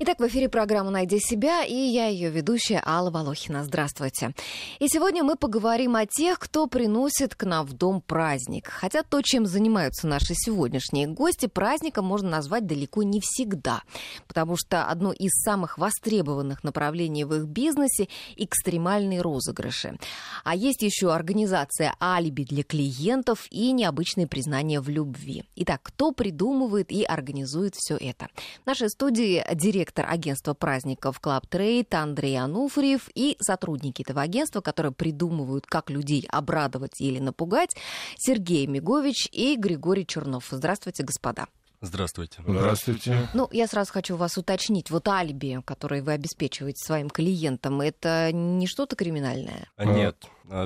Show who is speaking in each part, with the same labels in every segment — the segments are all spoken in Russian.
Speaker 1: Итак, в эфире программа «Найди себя» и я ее ведущая Алла Волохина. Здравствуйте. И сегодня мы поговорим о тех, кто приносит к нам в дом праздник. Хотя то, чем занимаются наши сегодняшние гости, праздником можно назвать далеко не всегда. Потому что одно из самых востребованных направлений в их бизнесе – экстремальные розыгрыши. А есть еще организация алиби для клиентов и необычные признания в любви. Итак, кто придумывает и организует все это? В нашей студии директор директор агентства праздников Club Trade Андрей Ануфриев и сотрудники этого агентства, которые придумывают, как людей обрадовать или напугать, Сергей Мигович и Григорий Чернов. Здравствуйте, господа.
Speaker 2: Здравствуйте.
Speaker 3: Здравствуйте.
Speaker 1: Ну, я сразу хочу вас уточнить. Вот алиби, которое вы обеспечиваете своим клиентам, это не что-то криминальное?
Speaker 2: А, нет,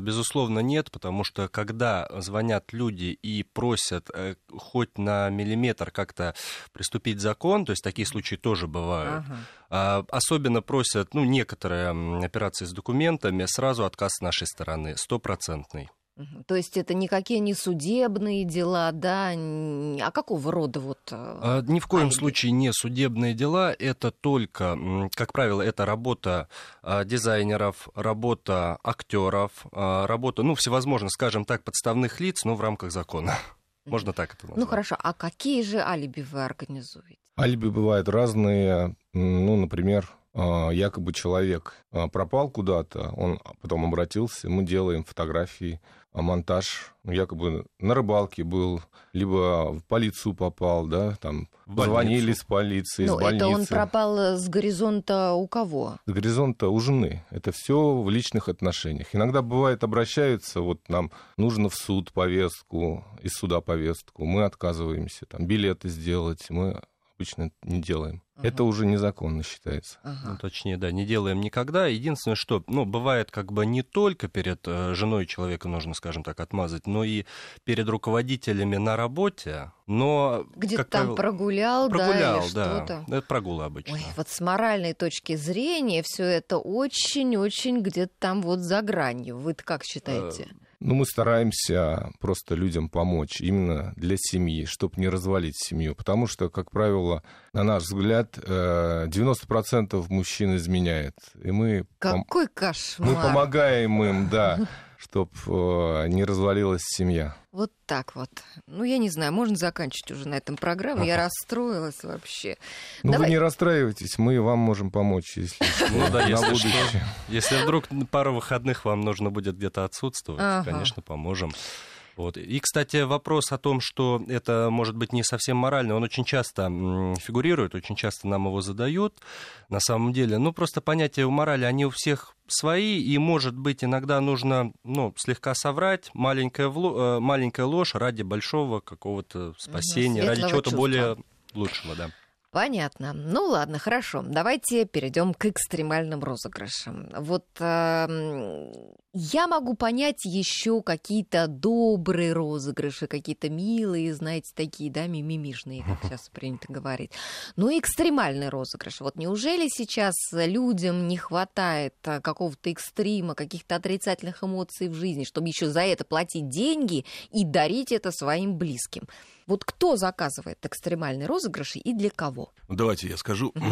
Speaker 2: безусловно, нет, потому что когда звонят люди и просят э, хоть на миллиметр как-то приступить закон, то есть такие случаи тоже бывают, ага. а, особенно просят, ну, некоторые операции с документами, сразу отказ с нашей стороны, стопроцентный.
Speaker 1: То есть это никакие не судебные дела, да? А какого рода вот? Э,
Speaker 2: а, ни в коем алиби? случае не судебные дела. Это только, как правило, это работа а, дизайнеров, работа актеров, а, работа, ну, всевозможных, скажем так, подставных лиц, но в рамках закона. Можно так это назвать.
Speaker 1: Ну хорошо, а какие же алиби вы организуете?
Speaker 3: Алиби бывают разные. Ну, например, якобы человек пропал куда-то, он потом обратился, мы делаем фотографии, монтаж, ну, якобы на рыбалке был, либо в полицию попал, да, там звонили с полиции,
Speaker 1: ну,
Speaker 3: с больницы.
Speaker 1: это он пропал э, с горизонта у кого?
Speaker 3: С горизонта у жены. Это все в личных отношениях. Иногда бывает обращаются, вот нам нужно в суд повестку, из суда повестку, мы отказываемся, там билеты сделать, мы обычно не делаем. Это уже незаконно считается.
Speaker 2: Ага. Ну, точнее, да, не делаем никогда. Единственное, что, ну, бывает как бы не только перед э, женой человека нужно, скажем так, отмазать, но и перед руководителями на работе, но...
Speaker 1: Где-то там правило, прогулял,
Speaker 2: прогулял,
Speaker 1: да, или
Speaker 2: да.
Speaker 1: что-то.
Speaker 2: Это прогулы обычно.
Speaker 1: Ой, вот с моральной точки зрения все это очень-очень где-то там вот за гранью. вы как считаете? Э,
Speaker 3: ну, мы стараемся просто людям помочь именно для семьи, чтобы не развалить семью. Потому что, как правило, на наш взгляд, 90% э, мужчин изменяет. И мы
Speaker 1: Какой пом- кошмар!
Speaker 3: Мы помогаем им, да, чтобы э, не развалилась семья.
Speaker 1: Вот так вот. Ну, я не знаю, можно заканчивать уже на этом программу. Я расстроилась вообще.
Speaker 3: Ну, Давай. вы не расстраивайтесь, мы вам можем помочь, если
Speaker 2: Ну да, если что. Если вдруг пару выходных вам нужно будет где-то отсутствовать, конечно, поможем. Вот. И, кстати, вопрос о том, что это может быть не совсем морально, он очень часто фигурирует, очень часто нам его задают. На самом деле, ну, просто понятия у морали, они у всех свои, и, может быть, иногда нужно ну, слегка соврать, маленькая, вло... Э, маленькая ложь ради большого какого-то спасения, ради чего-то более лучшего, да.
Speaker 1: Понятно. Ну ладно, хорошо. Давайте перейдем к экстремальным розыгрышам. Вот э, я могу понять еще какие-то добрые розыгрыши, какие-то милые, знаете, такие, да, мимимишные, как сейчас принято говорить. Но экстремальный розыгрыш. Вот неужели сейчас людям не хватает э, какого-то экстрима, каких-то отрицательных эмоций в жизни, чтобы еще за это платить деньги и дарить это своим близким? Вот кто заказывает экстремальные розыгрыши и для кого?
Speaker 4: Ну, давайте я скажу.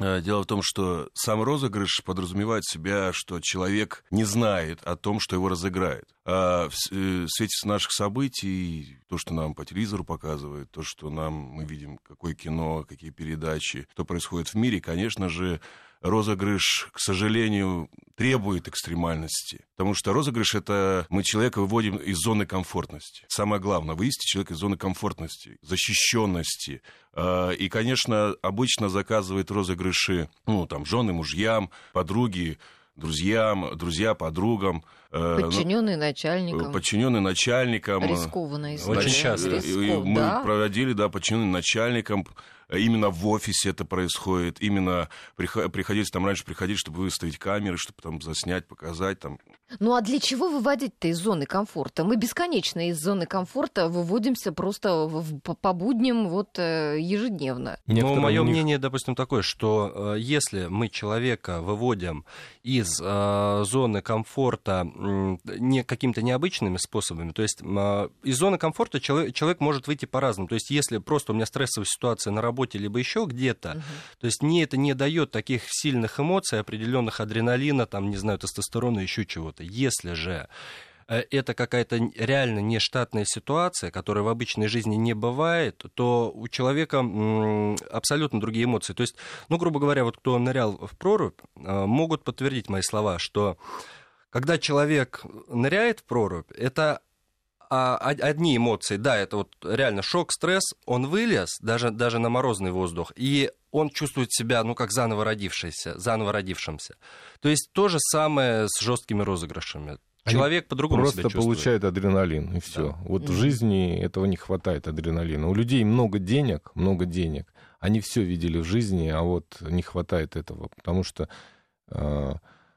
Speaker 4: Э, дело в том, что сам розыгрыш подразумевает себя, что человек не знает о том, что его разыграет. А в э, свете наших событий, то, что нам по телевизору показывают, то, что нам мы видим, какое кино, какие передачи, что происходит в мире, конечно же, розыгрыш, к сожалению, требует экстремальности. Потому что розыгрыш — это мы человека выводим из зоны комфортности. Самое главное — вывести человека из зоны комфортности, защищенности. А, и, конечно, обычно заказывают розыгрыши, ну, там, жены, мужьям, подруги, друзьям, друзья подругам.
Speaker 1: Э, Подчиненные начальникам.
Speaker 4: Подчиненные начальникам.
Speaker 1: Рискованная
Speaker 2: история. Очень часто.
Speaker 4: Рисков, мы да? проводили, да, подчиненные начальникам именно в офисе это происходит, именно приходилось там раньше приходить, чтобы выставить камеры, чтобы там заснять, показать там.
Speaker 1: Ну а для чего выводить-то из зоны комфорта? Мы бесконечно из зоны комфорта выводимся просто в, по, будням вот э, ежедневно.
Speaker 2: Ну, мое них... мнение, допустим, такое, что э, если мы человека выводим из э, зоны комфорта э, не какими-то необычными способами, то есть э, из зоны комфорта человек, человек может выйти по-разному. То есть если просто у меня стрессовая ситуация на работе либо еще где-то, угу. то есть мне это не дает таких сильных эмоций, определенных адреналина, там, не знаю, тестостерона, еще чего-то. Если же э, это какая-то реально нештатная ситуация, которая в обычной жизни не бывает, то у человека абсолютно другие эмоции. То есть, ну, грубо говоря, вот кто нырял в прорубь, э, могут подтвердить мои слова, что когда человек ныряет в прорубь, это а, одни эмоции, да, это вот реально шок, стресс, он вылез даже, даже на морозный воздух, и он чувствует себя, ну, как заново родившийся, заново родившимся. То есть то же самое с жесткими розыгрышами. Человек по-другому
Speaker 3: просто
Speaker 2: себя чувствует.
Speaker 3: получает адреналин, и все. Да. Вот mm-hmm. в жизни этого не хватает адреналина. У людей много денег, много денег. Они все видели в жизни, а вот не хватает этого, потому что э,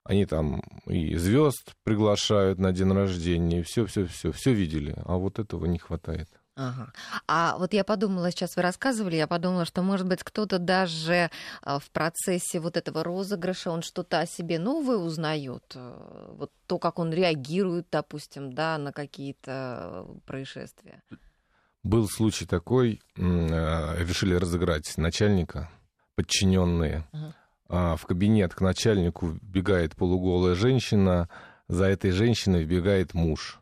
Speaker 3: они там и звезд приглашают на день рождения, все, все, все, все видели, а вот этого не хватает.
Speaker 1: Ага. А вот я подумала, сейчас вы рассказывали, я подумала, что, может быть, кто-то даже а, в процессе вот этого розыгрыша, он что-то о себе новое узнает, э, вот то, как он реагирует, допустим, да, на какие-то происшествия.
Speaker 3: Был случай такой, э, решили разыграть начальника, подчиненные. Ага. А, в кабинет к начальнику вбегает полуголая женщина, за этой женщиной вбегает муж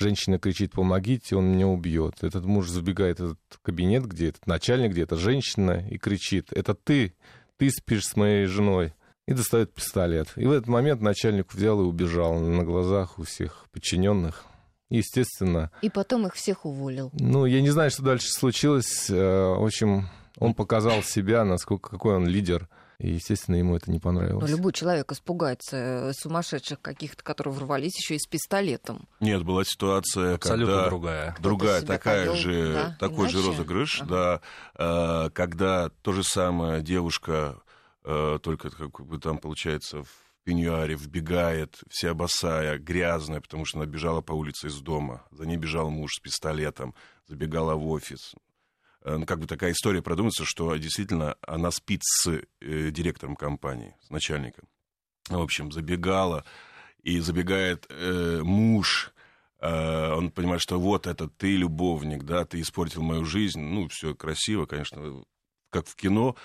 Speaker 3: Женщина кричит, помогите, он меня убьет. Этот муж забегает в этот кабинет, где этот начальник, где эта женщина, и кричит, это ты, ты спишь с моей женой. И достает пистолет. И в этот момент начальник взял и убежал на глазах у всех подчиненных. Естественно.
Speaker 1: И потом их всех уволил.
Speaker 3: Ну, я не знаю, что дальше случилось. Э, в общем, он показал себя, насколько какой он лидер и, естественно, ему это не понравилось.
Speaker 1: Но любой человек испугается э, сумасшедших каких-то, которые ворвались еще и с пистолетом.
Speaker 4: Нет, была ситуация,
Speaker 2: Абсолютно
Speaker 4: когда...
Speaker 2: другая.
Speaker 4: Другая, такая повел, же, да, такой иначе? же розыгрыш, ага. да, э, когда то же самое девушка, э, только как бы там получается в пеньюаре вбегает, вся босая, грязная, потому что она бежала по улице из дома. За ней бежал муж с пистолетом, забегала в офис. Э, ну, как бы такая история продумается, что действительно она спит с э, директором компании, с начальником. В общем, забегала, и забегает э, муж, э, он понимает, что вот это ты любовник, да, ты испортил мою жизнь, ну, все красиво, конечно, как в кино.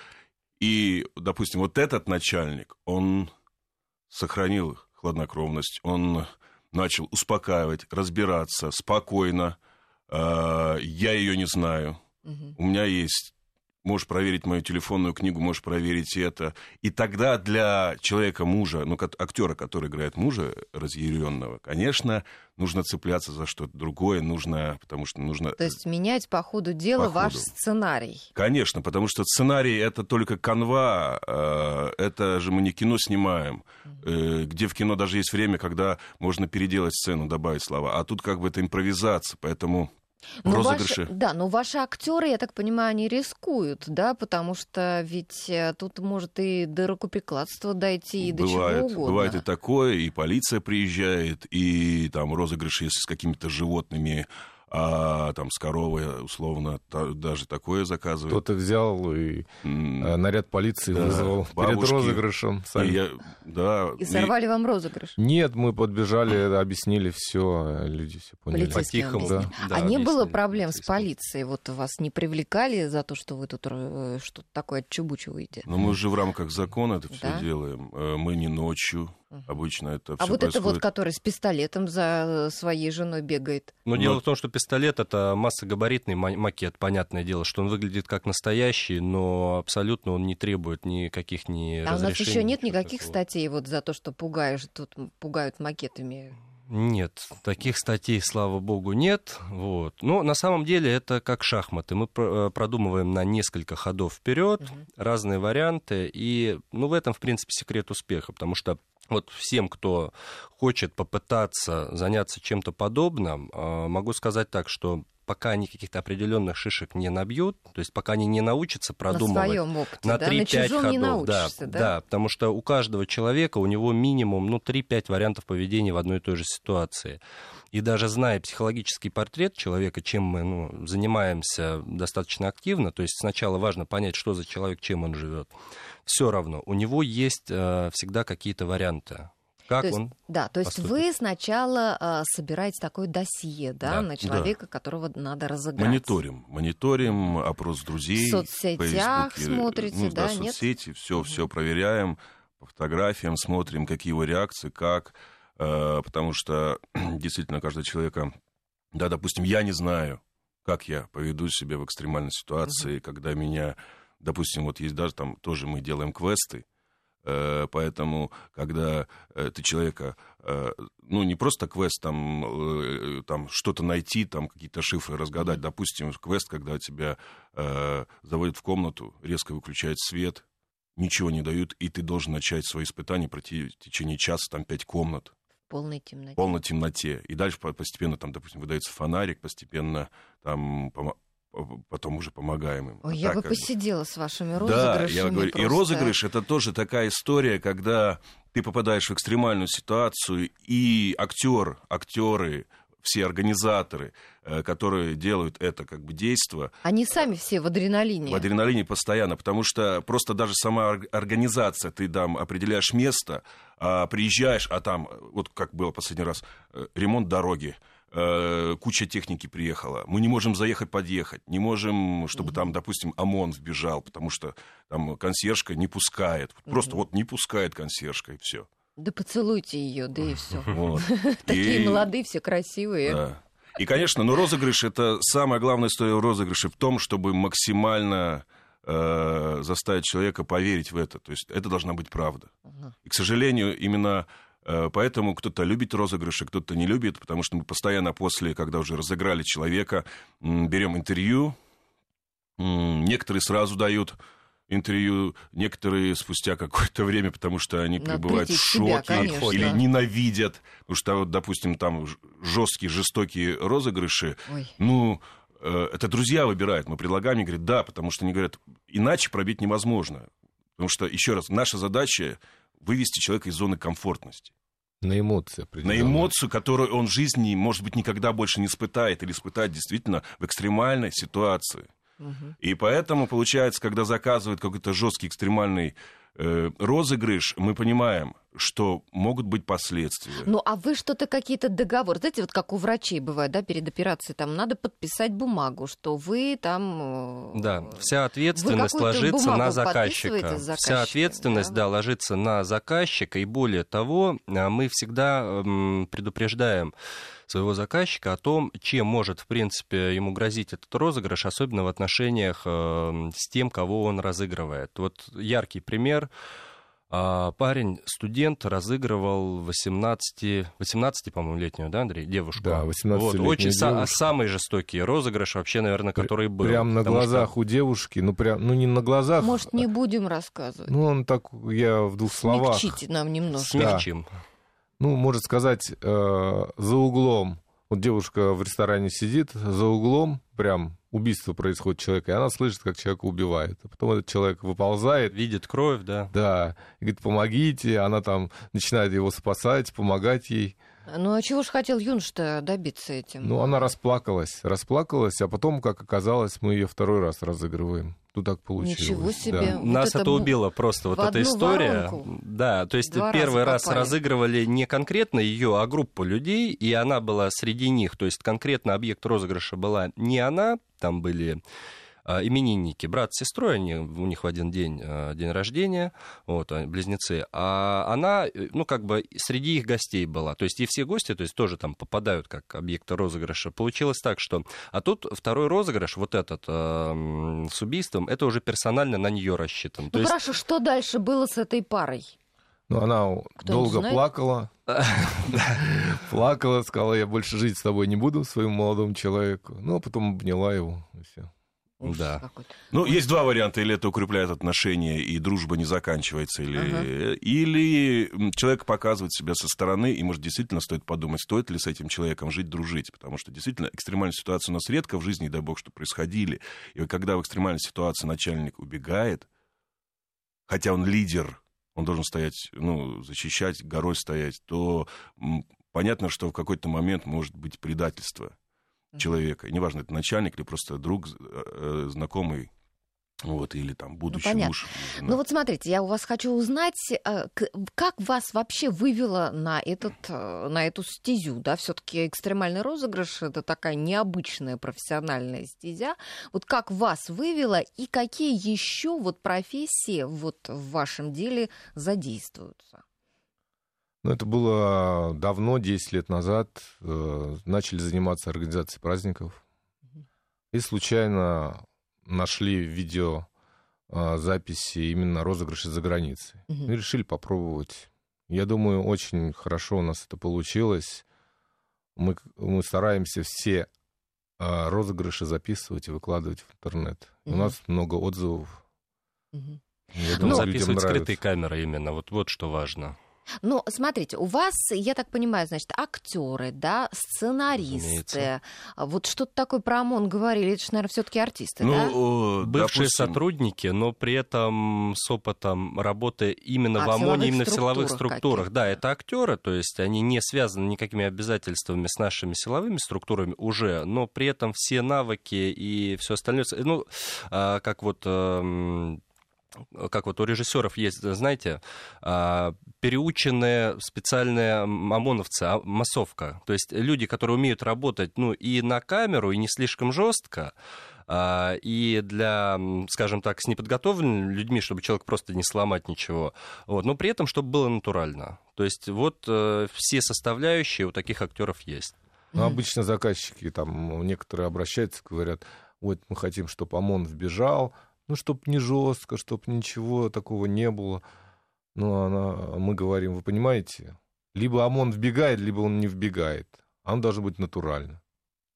Speaker 4: И, допустим, вот этот начальник, он сохранил хладнокровность, он начал успокаивать, разбираться спокойно. Э, я ее не знаю, Угу. У меня есть можешь проверить мою телефонную книгу, можешь проверить это. И тогда для человека мужа, ну, актера, который играет мужа разъяренного, конечно, нужно цепляться за что-то другое, нужно, потому что нужно...
Speaker 1: То есть менять по ходу дела по ваш ходу. сценарий.
Speaker 4: Конечно, потому что сценарий это только канва, э, это же мы не кино снимаем, угу. где в кино даже есть время, когда можно переделать сцену, добавить слова, а тут как бы это импровизация, поэтому но ну, розыгрыши.
Speaker 1: Ваши, да, но ваши актеры, я так понимаю, они рискуют, да, потому что ведь э, тут может и до рукоприкладства дойти, и
Speaker 4: бывает,
Speaker 1: до чего угодно.
Speaker 4: Бывает и такое, и полиция приезжает, и там розыгрыши с какими-то животными а там с коровой, условно, та, даже такое заказывают.
Speaker 3: Кто-то взял и mm. наряд полиции да, вызвал бабушки. перед розыгрышем.
Speaker 4: Сами. И, я, да,
Speaker 1: и сорвали и... вам розыгрыш?
Speaker 3: Нет, мы подбежали, объяснили все, люди все поняли.
Speaker 1: По-тихому. Да. Да, а не было проблем с полицией? Вот вас не привлекали за то, что вы тут э, что-то такое отчубучиваете?
Speaker 4: Ну, мы же в рамках закона это все да? делаем. Э, мы не ночью, Обычно это
Speaker 1: А вот происходит... это вот, который с пистолетом за своей женой бегает.
Speaker 2: Но, Но дело в том, что пистолет это массогабаритный макет, понятное дело, что он выглядит как настоящий, но абсолютно он не требует никаких ни
Speaker 1: А у нас еще нет никаких такого. статей вот за то, что пугаешь, тут пугают макетами.
Speaker 2: Нет, таких статей, слава богу, нет. Вот. Но на самом деле это как шахматы. Мы э, продумываем на несколько ходов вперед угу. разные варианты. И ну, в этом, в принципе, секрет успеха, потому что вот всем, кто хочет попытаться заняться чем-то подобным, а, могу сказать так, что пока они каких-то определенных шишек не набьют, то есть пока они не научатся продумывать
Speaker 1: на, опыте,
Speaker 2: на 3-5
Speaker 1: да?
Speaker 2: ходов. да, да? да, потому что у каждого человека, у него минимум ну, 3-5 вариантов поведения в одной и той же ситуации. И даже зная психологический портрет человека, чем мы ну, занимаемся достаточно активно, то есть сначала важно понять, что за человек, чем он живет, все равно у него есть э, всегда какие-то варианты как
Speaker 1: то есть,
Speaker 2: он
Speaker 1: Да, то есть вы сначала э, собираете такое досье, да,
Speaker 2: Да.
Speaker 1: на человека, которого надо разыграть.
Speaker 4: Мониторим, мониторим опрос друзей.
Speaker 1: В соцсетях
Speaker 4: Фейсбуке,
Speaker 1: смотрите,
Speaker 4: ну,
Speaker 1: да,
Speaker 4: да,
Speaker 1: нет?
Speaker 4: соцсети, все, все проверяем по фотографиям, смотрим, какие его реакции, как, э, потому что действительно каждого человека, да, допустим, я не знаю, как я поведу себя в экстремальной ситуации, когда меня, допустим, вот есть даже там тоже мы делаем квесты, поэтому, когда э, ты человека, э, ну, не просто квест там, э, там что-то найти, там какие-то шифры разгадать, допустим, квест, когда тебя э, заводят в комнату, резко выключают свет, ничего не дают, и ты должен начать свои испытания пройти в течение часа, там, пять комнат,
Speaker 1: В полной темноте.
Speaker 4: в полной темноте. И дальше по- постепенно, там, допустим, выдается фонарик, постепенно там потом уже помогаем им.
Speaker 1: Ой,
Speaker 4: А
Speaker 1: я
Speaker 4: так
Speaker 1: бы посидела с вашими
Speaker 4: да,
Speaker 1: розыгрышами.
Speaker 4: я говорю, и
Speaker 1: просто.
Speaker 4: розыгрыш это тоже такая история, когда ты попадаешь в экстремальную ситуацию, и актер, актеры, все организаторы, э, которые делают это как бы действо,
Speaker 1: Они сами все в адреналине.
Speaker 4: в адреналине постоянно, потому что просто даже сама ор- организация, ты там определяешь место, а приезжаешь, а там, вот как было последний раз, э, ремонт дороги, э, куча техники приехала, мы не можем заехать, подъехать, не можем, чтобы там, допустим, ОМОН вбежал, потому что там консьержка не пускает, просто вот не пускает консьержка, и все.
Speaker 1: Да поцелуйте ее, да и все.
Speaker 4: Вот.
Speaker 1: Такие
Speaker 4: И-
Speaker 1: молодые, все красивые.
Speaker 4: Да. И, конечно, но розыгрыш это самая главная история в розыгрыше в том, чтобы максимально э, заставить человека поверить в это. То есть это должна быть правда. И, к сожалению, именно поэтому кто-то любит розыгрыши, кто-то не любит, потому что мы постоянно после, когда уже разыграли человека, берем интервью. Некоторые сразу дают интервью, некоторые спустя какое-то время, потому что они
Speaker 1: Надо
Speaker 4: пребывают в
Speaker 1: себя,
Speaker 4: шоке
Speaker 1: конечно.
Speaker 4: или ненавидят. Потому что, вот, допустим, там жесткие, жестокие розыгрыши,
Speaker 1: Ой.
Speaker 4: ну, э, это друзья выбирают. Мы предлагаем, они говорят, да, потому что они говорят, иначе пробить невозможно. Потому что, еще раз, наша задача вывести человека из зоны комфортности.
Speaker 3: На эмоции
Speaker 4: На эмоцию, которую он в жизни, может быть, никогда больше не испытает или испытает действительно в экстремальной ситуации.
Speaker 1: Мгм.
Speaker 4: И поэтому, получается, когда заказывают какой-то жесткий экстремальный э, розыгрыш, мы понимаем, что могут быть последствия.
Speaker 1: Ну, а вы что-то, какие-то договоры, знаете, вот как у врачей бывает, да, перед операцией, там надо подписать бумагу, что вы там... э,
Speaker 2: Да, вся ответственность ложится на заказчика. Вся ответственность,
Speaker 1: да?
Speaker 2: да? ложится на заказчика. И более того, а, мы всегда м, предупреждаем своего заказчика о том, чем может, в принципе, ему грозить этот розыгрыш, особенно в отношениях э, с тем, кого он разыгрывает. Вот яркий пример. А, Парень, студент, разыгрывал 18, 18 по-моему, летнюю, да, Андрей, девушку?
Speaker 3: Да, 18-летнюю
Speaker 2: Вот, очень са-
Speaker 3: девушку.
Speaker 2: самый жестокий розыгрыш вообще, наверное, который был.
Speaker 3: Прям на
Speaker 2: потому что-
Speaker 3: глазах у девушки, ну прям, ну не на глазах.
Speaker 1: Может, не будем рассказывать?
Speaker 3: Ну он так, я в двух словах.
Speaker 1: Смягчите нам немножко.
Speaker 2: Смягчим.
Speaker 3: Ну, можно сказать, э, за углом. Вот девушка в ресторане сидит, за углом прям убийство происходит человека, и она слышит, как человека убивают. А потом этот человек выползает,
Speaker 2: Видит кровь, да.
Speaker 3: да, и говорит, помогите, она там начинает его спасать, помогать ей.
Speaker 1: Ну, а чего ж хотел юнош-то добиться этим?
Speaker 3: Ну, она расплакалась, расплакалась, а потом, как оказалось, мы ее второй раз разыгрываем. Ну, так получилось.
Speaker 1: Ничего себе.
Speaker 3: да.
Speaker 1: Вот
Speaker 2: Нас
Speaker 1: это
Speaker 2: убило просто, вот эта история.
Speaker 1: воронку
Speaker 2: Да, то есть
Speaker 1: два
Speaker 2: первый раз
Speaker 1: попали.
Speaker 2: разыгрывали не конкретно ее, а группу людей, и она была среди них. То есть конкретно объект розыгрыша была не она, там были а, именинники, брат с сестрой, они, у них в один день а, день рождения, вот, они близнецы, а она, э, ну, как бы среди их гостей была, то есть и все гости, то есть тоже там попадают как объекты розыгрыша. Получилось так, что, а тут второй розыгрыш, вот этот а, м, с убийством, это уже персонально на нее рассчитан. То
Speaker 1: Ну,
Speaker 2: есть
Speaker 1: хорошо, что дальше было с этой парой?
Speaker 3: Ну, она долго
Speaker 1: знает?
Speaker 3: плакала. Плакала, сказала, я больше жить с тобой не буду, своему молодому человеку. Ну, а потом обняла его, и все.
Speaker 1: Ужас
Speaker 2: Да.
Speaker 1: какой-то.
Speaker 4: Ну, есть два варианта. Или это укрепляет отношения, и дружба не заканчивается, или, или м, человек показывает себя со стороны, и, может, действительно стоит подумать, стоит ли с этим человеком жить, дружить. Потому что, действительно, экстремальные ситуации у нас редко в жизни, дай бог, что происходили. И вот когда в экстремальной ситуации начальник убегает, хотя он лидер, он должен стоять, ну, защищать, горой стоять, то понятно, что в какой-то момент может быть предательство человека. Неважно, это начальник или просто друг, э, э, знакомый, вот, или там будущий
Speaker 1: понятно.
Speaker 4: муж. жена.
Speaker 1: Ну вот смотрите, я у вас хочу узнать, э, как вас вообще вывело на, этот, э, на эту стезю, да, все таки экстремальный розыгрыш — это такая необычная профессиональная стезя. Вот как вас вывело и какие еще вот профессии вот в вашем деле задействуются?
Speaker 3: Ну, это было давно, 10 лет назад. э, Начали заниматься организацией праздников. И случайно нашли видео э, записи именно розыгрышей за границей.
Speaker 1: Мгм.
Speaker 3: И решили попробовать. Я думаю, очень хорошо у нас это получилось. Мы, мы стараемся все э, розыгрыши записывать и выкладывать в интернет. У
Speaker 1: Мгм.
Speaker 3: нас много отзывов.
Speaker 1: Мгм.
Speaker 3: Я
Speaker 2: Ну,
Speaker 3: думаю, людям
Speaker 2: записывать скрытые камеры именно, вот, вот что важно.
Speaker 1: Ну, смотрите, у вас, я так понимаю, значит, актеры, да, сценаристы.
Speaker 2: Разумеется.
Speaker 1: Вот что-то такое про ОМОН говорили, это же, наверное, все-таки артисты, да?
Speaker 4: Ну, э,
Speaker 2: Бывшие
Speaker 4: допустим,
Speaker 2: сотрудники, но при этом с опытом работы именно
Speaker 1: А,
Speaker 2: в ОМОНе, именно в силовых
Speaker 1: структурах
Speaker 2: структурах. Да, это актеры, то есть они не связаны никакими обязательствами с нашими силовыми структурами уже, но при этом все навыки и все остальное, ну, а, как вот эм, как вот у режиссеров есть, знаете, а, переученные специальные ОМОНовцы, а, массовка. То есть люди, которые умеют работать ну, и на камеру, и не слишком жестко, а, и для, скажем так, с неподготовленными людьми, чтобы человек просто не сломать ничего, вот, но при этом, чтобы было натурально. То есть вот э, все составляющие у таких актеров есть.
Speaker 3: Ну, обычно заказчики, там, некоторые обращаются, говорят, вот мы хотим, чтобы ОМОН вбежал, ну, чтобы не жестко, чтобы ничего такого не было. Ну, она, мы говорим, вы понимаете, либо ОМОН вбегает, либо он не вбегает. А он должен быть натурально.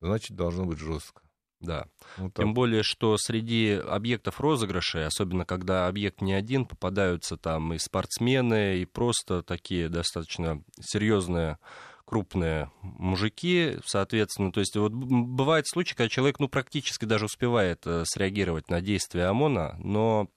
Speaker 3: Значит, должно быть жестко.
Speaker 2: Да.
Speaker 3: Вот так.
Speaker 2: Тем более, что среди объектов розыгрышей, особенно когда объект не один, попадаются там и спортсмены, и просто такие достаточно серьезные крупные мужики, соответственно, то есть вот бывают случаи, когда человек, ну, практически даже успевает э, среагировать на действия ОМОНа, но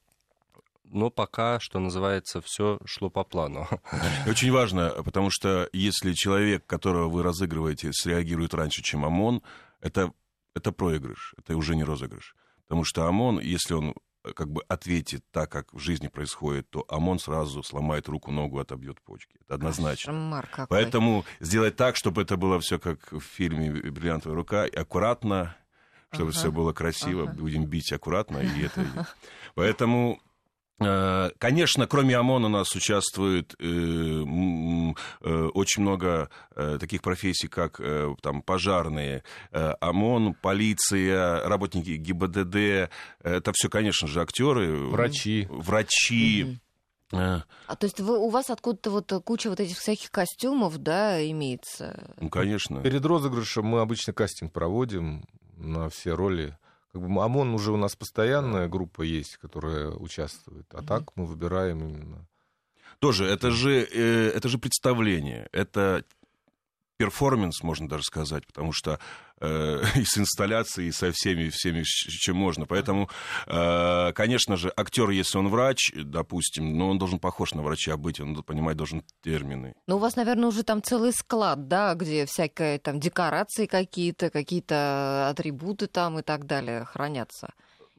Speaker 2: но пока, что называется, все шло по плану.
Speaker 4: Очень важно, потому что если человек, которого вы разыгрываете, среагирует раньше, чем ОМОН, это, это проигрыш, это уже не розыгрыш. Потому что ОМОН, если он как бы ответит так, как в жизни происходит, то ОМОН сразу сломает руку, ногу, отобьет почки. Это однозначно.
Speaker 1: Кошмар какой.
Speaker 4: Поэтому сделать так, чтобы это было все как в фильме «Бриллиантовая рука», аккуратно, чтобы
Speaker 1: Ага,
Speaker 4: все было красиво,
Speaker 1: ага.
Speaker 4: будем бить аккуратно, и это... Поэтому Конечно, кроме ОМОН у нас участвует э, э, очень много э, таких профессий, как э, там, пожарные, э, ОМОН, полиция, работники ГИБДД. Это все, конечно же, актеры,
Speaker 3: Врачи.
Speaker 4: врачи. Э,
Speaker 1: А, то есть вы, у вас откуда-то вот куча вот этих всяких костюмов, да, имеется?
Speaker 4: Ну, конечно.
Speaker 3: Перед розыгрышем мы обычно кастинг проводим на все роли. Как бы ОМОН уже у нас постоянная группа есть, которая участвует. А так мы выбираем именно.
Speaker 4: Тоже, это же, э, это же представление, это перформанс, можно даже сказать, потому что э, и с инсталляцией, и со всеми, всеми, чем можно. Поэтому, э, конечно же, актер, если он врач, допустим, но он должен похож на врача быть, он понимать должен термины.
Speaker 1: Ну, у вас, наверное, уже там целый склад, да, где всякие там декорации какие-то, какие-то атрибуты там и так далее хранятся.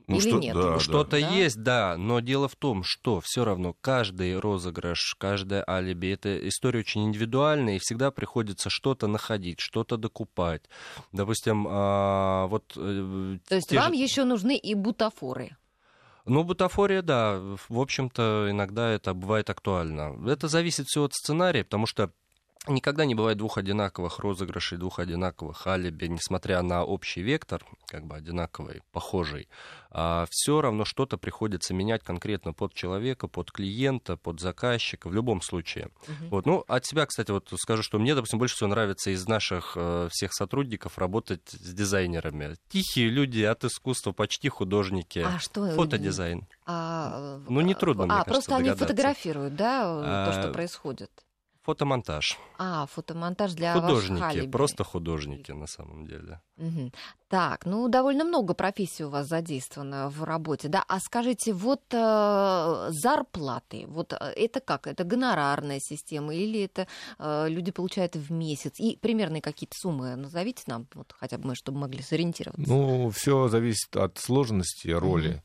Speaker 4: Ну,
Speaker 1: Или
Speaker 4: что-
Speaker 1: нет?
Speaker 4: да.
Speaker 2: Что-то
Speaker 1: Да?
Speaker 2: есть, да, но дело в том, что все равно каждый розыгрыш, каждое алиби, это история очень индивидуальная, и всегда приходится что-то находить, что-то докупать. Допустим, а, вот... э,
Speaker 1: То есть вам
Speaker 2: же-
Speaker 1: еще нужны и бутафоры.
Speaker 2: Ну, бутафория, да, в общем-то, иногда это бывает актуально. Это зависит все от сценария, потому что Никогда не бывает двух одинаковых розыгрышей, двух одинаковых алиби, несмотря на общий вектор, как бы одинаковый, похожий. А все равно что-то приходится менять конкретно под человека, под клиента, под заказчика, в любом случае. Угу. Вот. Ну, от себя, кстати, вот скажу, что мне, допустим, больше всего нравится из наших э, всех сотрудников работать с дизайнерами. Тихие люди от искусства, почти художники.
Speaker 1: А что?
Speaker 2: Фотодизайн.
Speaker 1: А,
Speaker 2: ну, нетрудно,
Speaker 1: а,
Speaker 2: мне
Speaker 1: а
Speaker 2: кажется,
Speaker 1: просто они фотографируют, да,
Speaker 2: а,
Speaker 1: то, что происходит?
Speaker 2: Фотомонтаж.
Speaker 1: А, фотомонтаж для
Speaker 2: Художники, просто художники на самом деле.
Speaker 1: Угу. Так, ну довольно много профессий у вас задействовано в работе, да? А скажите, вот э, зарплаты, вот э, это как? Это гонорарная система или это э, люди получают в месяц? И примерные какие-то суммы назовите нам, вот хотя бы мы, чтобы могли сориентироваться.
Speaker 3: Ну, все зависит от сложности роли.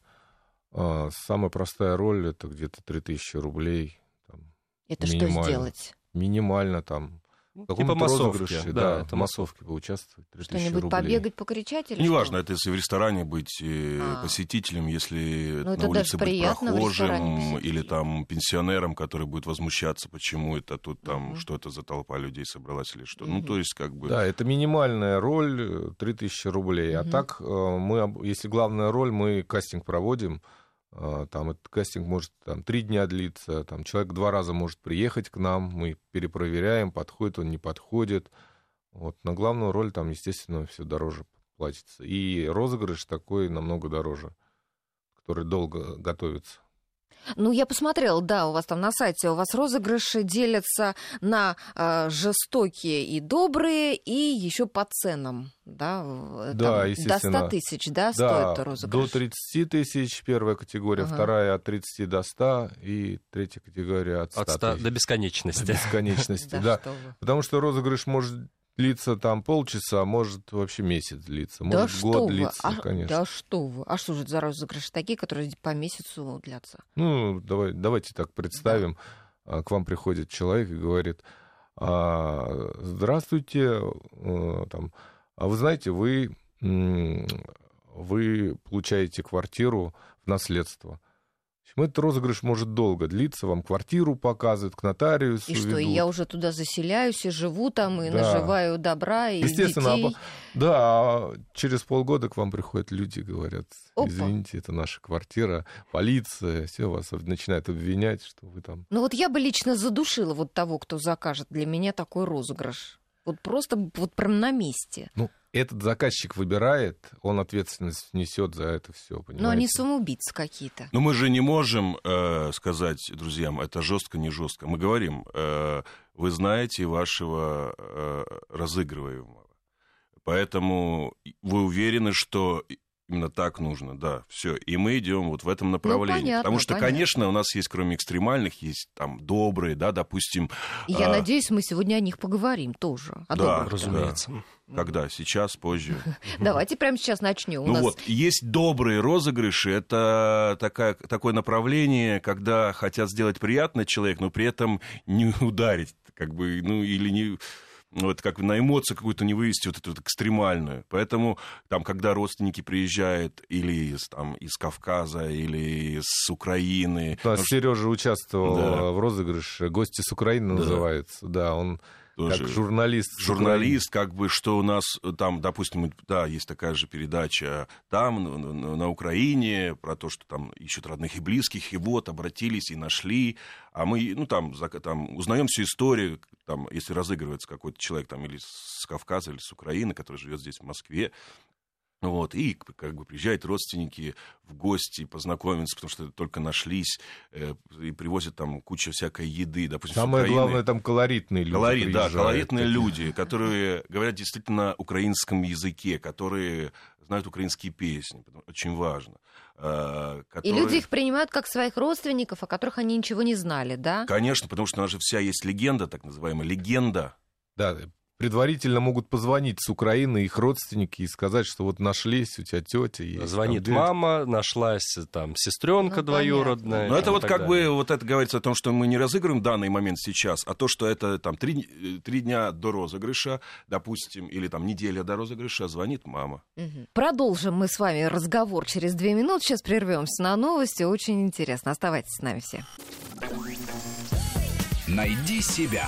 Speaker 3: Угу. Самая простая роль это где-то 3000 рублей. Там,
Speaker 1: это минимально. что сделать?
Speaker 3: Минимально там
Speaker 2: ну, типа массовки,
Speaker 3: да, да, это массовки поучаствовать.
Speaker 1: Что-нибудь рублей. побегать, покричать или
Speaker 4: Неважно, это если в ресторане быть э, а. посетителем, если
Speaker 1: ну,
Speaker 4: на улице быть прохожим или там пенсионером, который будет возмущаться, почему это тут там, угу. что это за толпа людей собралась или что. Угу. Ну, то есть как бы...
Speaker 3: Да, это минимальная роль, 3000 э, рублей. Угу. А так, э, мы, если главная роль, мы кастинг проводим, там этот кастинг может там, три дня длиться, там, человек два раза может приехать к нам, мы перепроверяем, подходит он, не подходит. Вот, на главную роль там, естественно, все дороже платится. И розыгрыш такой намного дороже, который долго готовится.
Speaker 1: Ну, я посмотрела, да, у вас там на сайте, у вас розыгрыши делятся на э, жестокие и добрые, и еще по ценам, да?
Speaker 3: Да,
Speaker 1: там, естественно. До 100 тысяч, да,
Speaker 3: да,
Speaker 1: стоит розыгрыш?
Speaker 3: до 30 тысяч первая категория, ага. вторая от 30 до 100, и третья категория от 100, от 100
Speaker 2: до бесконечности.
Speaker 3: До бесконечности, да. Потому что розыгрыш может длится там полчаса, а может вообще месяц длиться,
Speaker 1: да
Speaker 3: может год вы? длиться,
Speaker 1: а,
Speaker 3: конечно.
Speaker 1: Да что вы? А что же это за розыгрыши такие, которые по месяцу длятся?
Speaker 3: Ну, давай, давайте так представим. Да. К вам приходит человек и говорит, «А, здравствуйте, э, там, а вы знаете, вы, вы получаете квартиру в наследство. Этот розыгрыш может долго длиться, вам квартиру показывают, к нотариусу
Speaker 1: И
Speaker 3: ведут.
Speaker 1: что, и я уже туда заселяюсь, и живу там, и да. наживаю добра, и
Speaker 3: Естественно,
Speaker 1: детей.
Speaker 3: да, а через полгода к вам приходят люди, говорят, извините, это наша квартира, полиция, все вас начинает обвинять, что вы там...
Speaker 1: Ну вот я бы лично задушила вот того, кто закажет для меня такой розыгрыш. Вот просто вот прям на месте.
Speaker 3: Ну, этот заказчик выбирает, он ответственность несет за это все, понимаете?
Speaker 1: Но они самоубийцы какие-то.
Speaker 4: Но мы же не можем э, сказать друзьям, это жестко, не жестко. Мы говорим, э, вы знаете вашего э, разыгрываемого. Поэтому вы уверены, что Именно так нужно, да, все. И мы идем вот в этом ну, направлении. Ну, понятно, Потому что, понятно. конечно, у нас есть, кроме экстремальных, есть там добрые, да, допустим.
Speaker 1: Я а... надеюсь, мы сегодня о них поговорим тоже. О
Speaker 4: да, добрых, разумеется. Да. Когда? Сейчас, позже?
Speaker 1: Давайте прямо сейчас начнем.
Speaker 4: Ну вот, есть добрые розыгрыши. Это такая, такое направление, когда хотят сделать приятно человек, но при этом не ударить, как бы, ну или не вот как на эмоцию какую-то не вывести, вот эту вот экстремальную. Поэтому там, когда родственники приезжают или из, там, из Кавказа, или с Украины...
Speaker 3: У нас Сережа участвовал да. в розыгрыше «Гости с Украины» да. называется. Да, он тоже. Как журналист.
Speaker 4: Журналист, как бы, что у нас э, там, допустим, да, есть такая же передача там, на, на Украине, про то, что там ищут родных и близких, и вот обратились и нашли, а мы, ну, там, там узнаем всю историю, там, если разыгрывается какой-то человек там или с Кавказа, или с Украины, который живет здесь, в Москве, вот, и как бы приезжают родственники в гости, познакомиться, потому что только нашлись, э, и привозят там кучу всякой еды. Допустим,
Speaker 3: Самое главное, там колоритные люди
Speaker 4: Колорит, да, колоритные такие. люди, которые говорят действительно на украинском языке, которые знают украинские песни, очень важно.
Speaker 1: Э, которые... И люди их принимают как своих родственников, о которых они ничего не знали, да?
Speaker 4: Конечно, потому что у нас же вся есть легенда, так называемая легенда.
Speaker 3: Да, предварительно могут позвонить с Украины их родственники и сказать, что вот нашлись у тебя тетя. Есть,
Speaker 2: Звонит там, мама, нашлась там сестренка ну, двоюродная.
Speaker 4: Но это вот как далее. бы вот это говорится о том, что мы не разыгрываем в данный момент сейчас, а то, что это там три, три дня до розыгрыша, допустим, или там неделя до розыгрыша, звонит мама.
Speaker 1: Угу. Продолжим мы с вами разговор через две минуты. Сейчас прервемся на новости. Очень интересно. Оставайтесь с нами все.
Speaker 5: Найди себя.